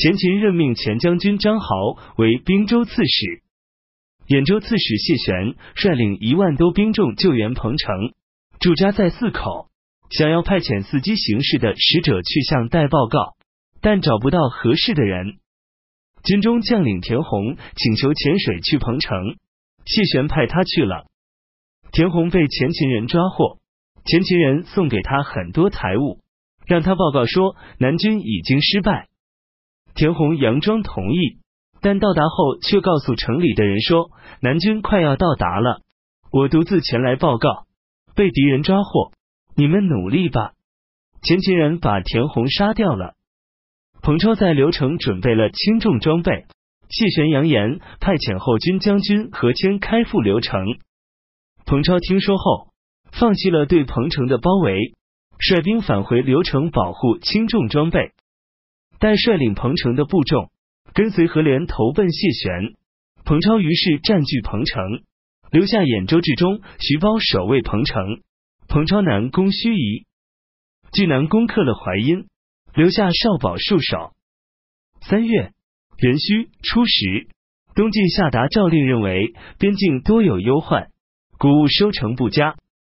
前秦任命前将军张豪为兵州刺史，兖州刺史谢玄率领一万多兵众救援彭城，驻扎在泗口，想要派遣伺机行事的使者去向代报告，但找不到合适的人。军中将领田弘请求潜水去彭城，谢玄派他去了。田弘被前秦人抓获，前秦人送给他很多财物，让他报告说南军已经失败。田弘佯装同意，但到达后却告诉城里的人说南军快要到达了，我独自前来报告，被敌人抓获，你们努力吧。前秦人把田弘杀掉了。彭超在刘城准备了轻重装备，谢玄扬言派遣后军将军何谦开赴刘城。彭超听说后，放弃了对彭城的包围，率兵返回刘城保护轻重装备。待率领彭城的部众跟随何连投奔谢玄，彭超于是占据彭城，留下兖州治中徐包守卫彭城。彭超南攻盱眙，据南攻克了淮阴，留下少保戍守。三月壬戌初十，东晋下达诏令，认为边境多有忧患。谷物收成不佳，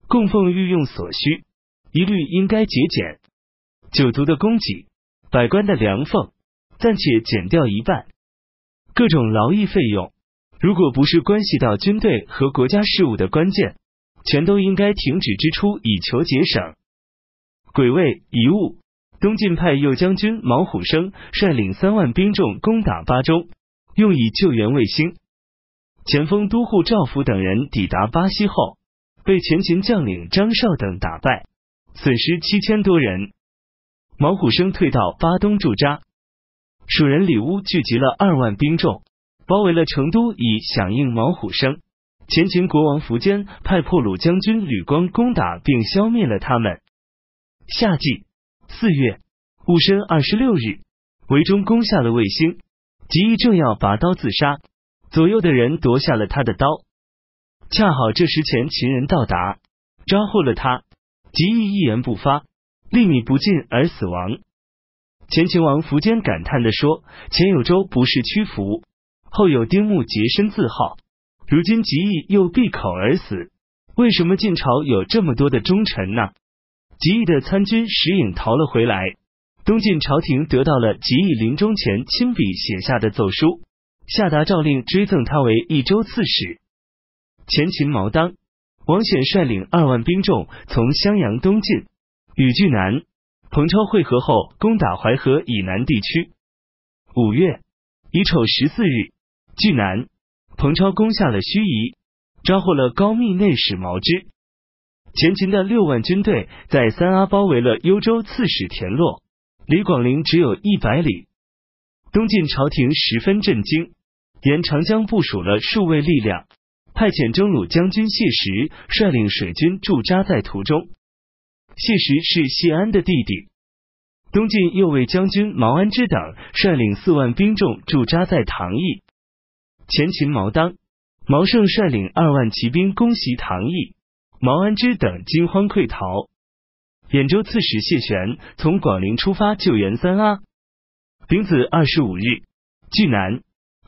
供奉御用所需，一律应该节俭。酒足的供给，百官的粮俸，暂且减掉一半。各种劳役费用，如果不是关系到军队和国家事务的关键，全都应该停止支出，以求节省。癸未遗物，东晋派右将军毛虎生率领三万兵众攻打巴州，用以救援卫星。前锋都护赵福等人抵达巴西后，被前秦将领张绍等打败，损失七千多人。毛虎生退到巴东驻扎，蜀人李乌聚集了二万兵众，包围了成都，以响应毛虎生。前秦国王苻坚派破虏将军吕光攻打并消灭了他们。夏季四月戊申二十六日，韦忠攻下了卫星，吉义正要拔刀自杀。左右的人夺下了他的刀，恰好这时前秦人到达，抓获了他。吉义一言不发，粒米不进而死亡。前秦王苻坚感叹地说：“前有周不是屈服，后有丁木洁身自好，如今吉义又闭口而死，为什么晋朝有这么多的忠臣呢？”吉义的参军石颖逃了回来，东晋朝廷得到了吉义临终前亲笔写下的奏书。下达诏令，追赠他为益州刺史。前秦毛当、王显率领二万兵众从襄阳东进，与巨南、彭超会合后，攻打淮河以南地区。五月乙丑十四日，巨南、彭超攻下了盱眙，抓获了高密内史毛之。前秦的六万军队在三阿包围了幽州刺史田洛，离广陵只有一百里。东晋朝廷十分震惊。沿长江部署了数位力量，派遣征虏将军谢石率领水军驻扎在途中。谢石是谢安的弟弟。东晋右卫将军毛安之等率领四万兵众驻扎在唐邑。前秦毛当、毛胜率领二万骑兵攻袭唐邑，毛安之等惊慌溃逃。兖州刺史谢玄从广陵出发救援三阿。丙子二十五日，据南。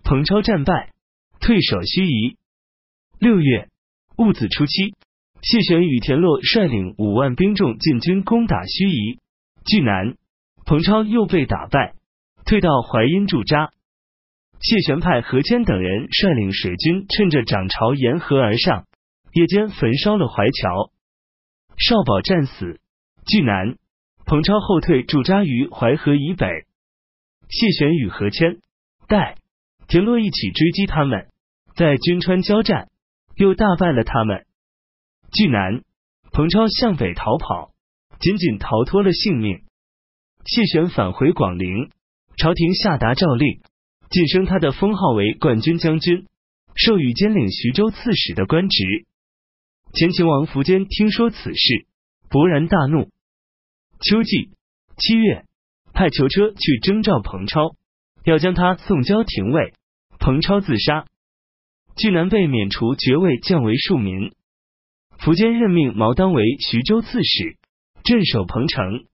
彭超战败，退守盱眙。六月戊子初七，谢玄与田洛率领五万兵众进军攻打盱眙，巨南。彭超又被打败，退到淮阴驻扎。谢玄派何谦等人率领水军，趁着涨潮沿河而上，夜间焚烧了淮桥。少保战死，巨南。彭超后退驻扎于淮河以北。谢玄与何谦、戴。田洛一起追击他们，在军川交战，又大败了他们。据南，彭超向北逃跑，仅仅逃脱了性命。谢玄返回广陵，朝廷下达诏令，晋升他的封号为冠军将军，授予兼领徐州刺史的官职。前秦王苻坚听说此事，勃然大怒。秋季七月，派囚车去征召彭超，要将他送交廷尉。彭超自杀，巨南被免除爵位，降为庶民。苻坚任命毛当为徐州刺史，镇守彭城；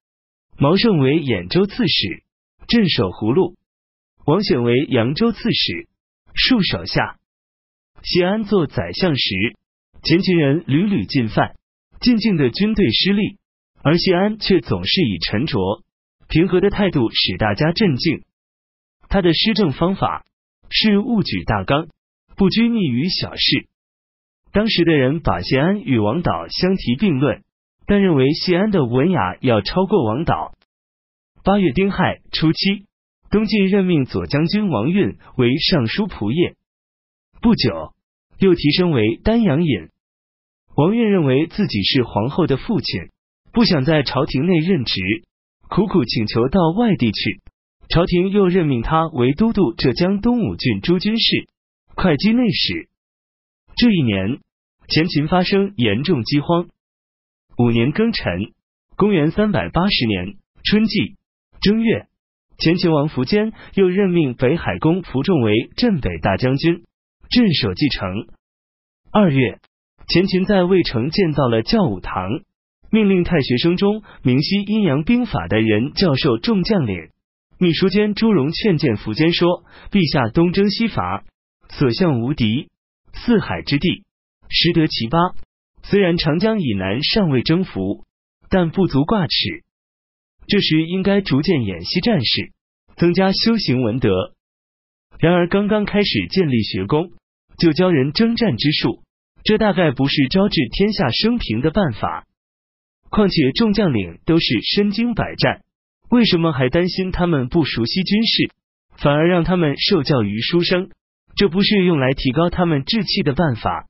毛胜为兖州刺史，镇守葫芦。王选为扬州刺史，戍守下。谢安做宰相时，前秦人屡屡进犯，进境的军队失利，而谢安却总是以沉着平和的态度使大家镇静。他的施政方法是务举大纲，不拘泥于小事。当时的人把谢安与王导相提并论，但认为谢安的文雅要超过王导。八月丁亥初七，东晋任命左将军王运为尚书仆射，不久又提升为丹阳尹。王运认为自己是皇后的父亲，不想在朝廷内任职，苦苦请求到外地去。朝廷又任命他为都督浙江东武郡诸军事、会稽内史。这一年，前秦发生严重饥荒。五年庚辰，公元三百八十年春季正月，前秦王苻坚又任命北海公苻仲为镇北大将军，镇守蓟城。二月，前秦在渭城建造了教武堂，命令太学生中明晰阴阳兵法的人教授众将领。秘书监朱荣劝谏苻坚说：“陛下东征西伐，所向无敌，四海之地实得其八。虽然长江以南尚未征服，但不足挂齿。这时应该逐渐演习战事，增加修行文德。然而刚刚开始建立学宫，就教人征战之术，这大概不是招致天下升平的办法。况且众将领都是身经百战。”为什么还担心他们不熟悉军事，反而让他们受教于书生？这不是用来提高他们志气的办法。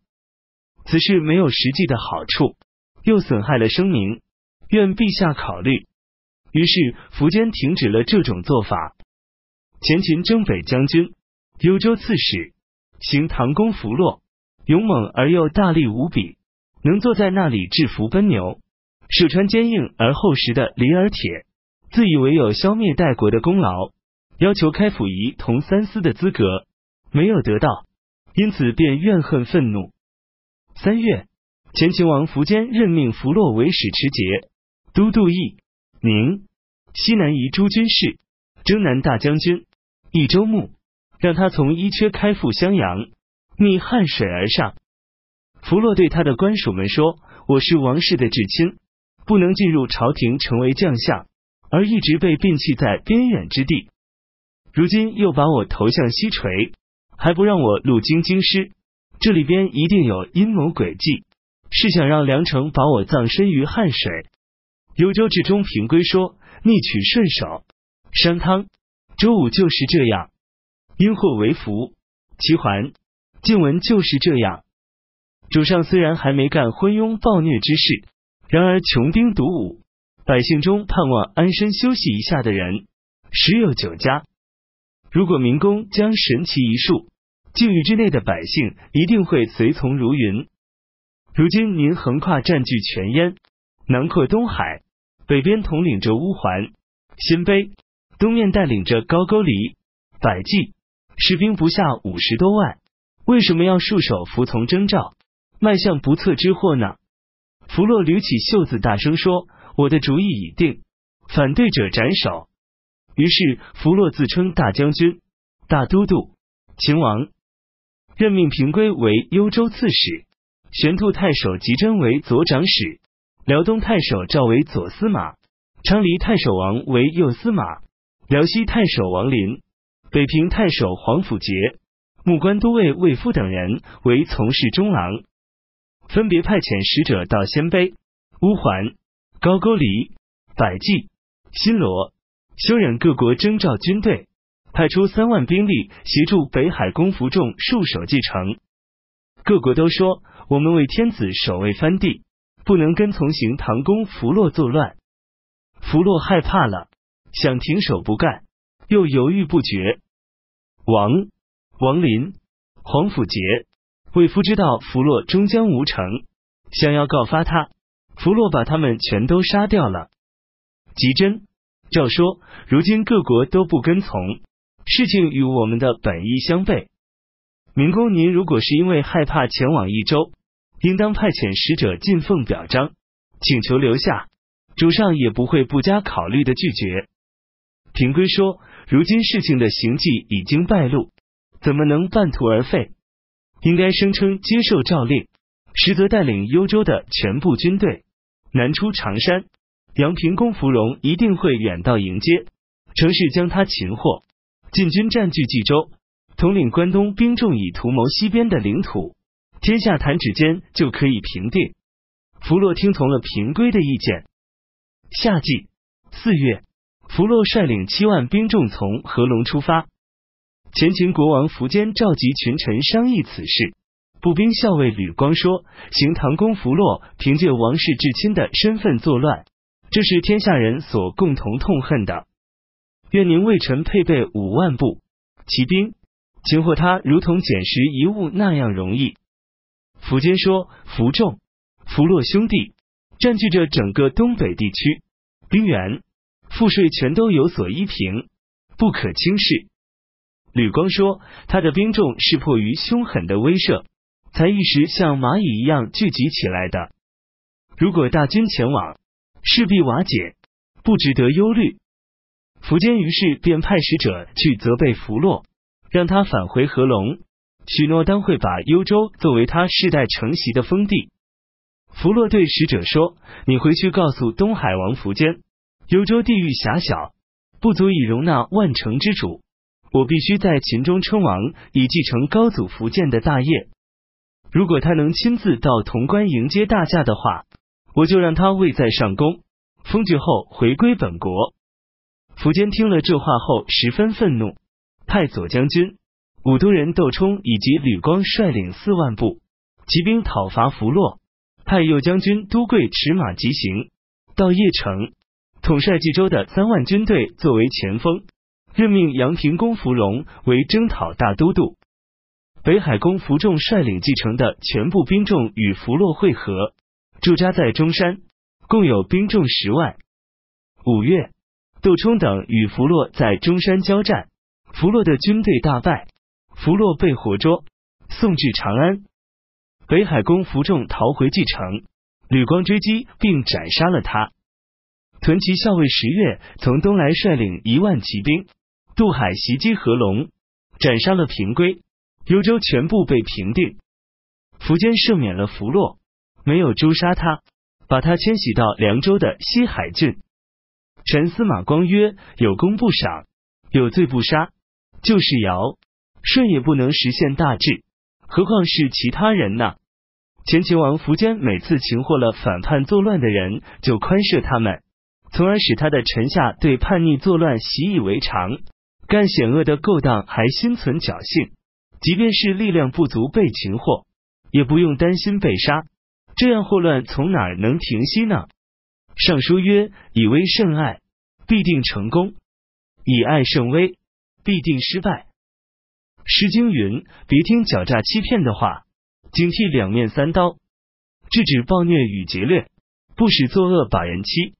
此事没有实际的好处，又损害了声名。愿陛下考虑。于是苻坚停止了这种做法。前秦征北将军、幽州刺史，行唐公弗洛，勇猛而又大力无比，能坐在那里制服奔牛，手穿坚硬而厚实的里尔铁。自以为有消灭代国的功劳，要求开府仪同三司的资格，没有得到，因此便怨恨愤怒。三月，前秦王苻坚任命弗洛为使持节、都督义、宁、西南夷诸军事、征南大将军、益州牧，让他从伊阙开赴襄阳，逆汉水而上。弗洛对他的官属们说：“我是王室的至亲，不能进入朝廷成为将相。”而一直被摒弃在边远之地，如今又把我投向西陲，还不让我路经京师，这里边一定有阴谋诡计，是想让梁城把我葬身于汉水。幽州治中平归说：“逆取顺守，商汤、周武就是这样，因祸为福。齐桓、晋文就是这样。主上虽然还没干昏庸暴虐之事，然而穷兵黩武。”百姓中盼望安身休息一下的人，十有九家。如果民工将神奇一术，境域之内的百姓一定会随从如云。如今您横跨占据全燕，南扩东海，北边统领着乌桓、鲜卑，东面带领着高句丽、百济，士兵不下五十多万，为什么要束手服从征召，迈向不测之祸呢？弗洛捋起袖子，大声说。我的主意已定，反对者斩首。于是弗洛自称大将军、大都督、秦王，任命平归为幽州刺史，玄兔太守吉真为左长史，辽东太守赵为左司马，昌黎太守王为右司马，辽西太守王林、北平太守黄甫杰、木官都尉魏夫等人为从事中郎，分别派遣使者到鲜卑、乌桓。高句丽、百济、新罗、休忍各国征召军队，派出三万兵力协助北海公服众戍守蓟城。各国都说：“我们为天子守卫藩地，不能跟从行唐公弗洛作乱。”弗洛害怕了，想停手不干，又犹豫不决。王王林、黄甫杰、魏夫知道弗洛终将无成，想要告发他。弗洛把他们全都杀掉了。吉真照说，如今各国都不跟从，事情与我们的本意相悖。明公，您如果是因为害怕前往益州，应当派遣使者进奉表彰，请求留下，主上也不会不加考虑的拒绝。平归说，如今事情的行迹已经败露，怎么能半途而废？应该声称接受诏令，实则带领幽州的全部军队南出长山。杨平公芙蓉一定会远道迎接，乘势将他擒获。晋军占据冀州，统领关东兵众，以图谋西边的领土，天下弹指间就可以平定。弗洛听从了平规的意见。夏季四月。福洛率领七万兵众从合龙出发。前秦国王苻坚召集群臣商议此事。步兵校尉吕光说：“行唐公福洛凭借王室至亲的身份作乱，这是天下人所共同痛恨的。愿您为臣配备五万步骑兵，擒获他如同捡拾一物那样容易。”苻坚说：“福众、福洛兄弟占据着整个东北地区，兵源。”赋税全都有所依凭，不可轻视。吕光说：“他的兵众是迫于凶狠的威慑，才一时像蚂蚁一样聚集起来的。如果大军前往，势必瓦解，不值得忧虑。”苻坚于是便派使者去责备弗洛，让他返回合龙，许诺当会把幽州作为他世代承袭的封地。弗洛对使者说：“你回去告诉东海王苻坚。”幽州地域狭小，不足以容纳万城之主。我必须在秦中称王，以继承高祖福建的大业。如果他能亲自到潼关迎接大驾的话，我就让他位在上宫，封爵后回归本国。苻坚听了这话后十分愤怒，派左将军、武都人窦冲以及吕光率领四万步骑兵讨伐弗洛，派右将军都贵驰马急行。到邺城。统帅冀州的三万军队作为前锋，任命杨平公芙蓉为征讨大都督。北海公福仲率领继承的全部兵众与弗洛会合，驻扎在中山，共有兵众十万。五月，窦冲等与弗洛在中山交战，弗洛的军队大败，弗洛被活捉，送至长安。北海公福仲逃回继承，吕光追击并斩杀了他。屯骑校尉十月从东来，率领一万骑兵。渡海袭击合龙，斩杀了平归，幽州全部被平定。苻坚赦免了弗洛，没有诛杀他，把他迁徙到凉州的西海郡。臣司马光曰：“有功不赏，有罪不杀。就是尧舜也不能实现大治，何况是其他人呢？”前秦王苻坚每次擒获了反叛作乱的人，就宽赦他们。从而使他的臣下对叛逆作乱习以为常，干险恶的勾当还心存侥幸，即便是力量不足被擒获，也不用担心被杀。这样祸乱从哪儿能停息呢？尚书曰：“以威胜爱，必定成功；以爱胜威，必定失败。”诗经云：“别听狡诈欺骗的话，警惕两面三刀，制止暴虐与劫掠，不使作恶把人欺。”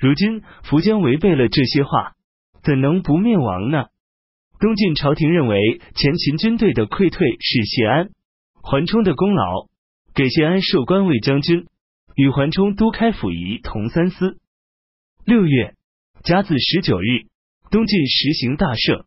如今苻坚违背了这些话，怎能不灭亡呢？东晋朝廷认为前秦军队的溃退是谢安、桓冲的功劳，给谢安授官为将军，与桓冲都开府仪同三司。六月甲子十九日，东晋实行大赦。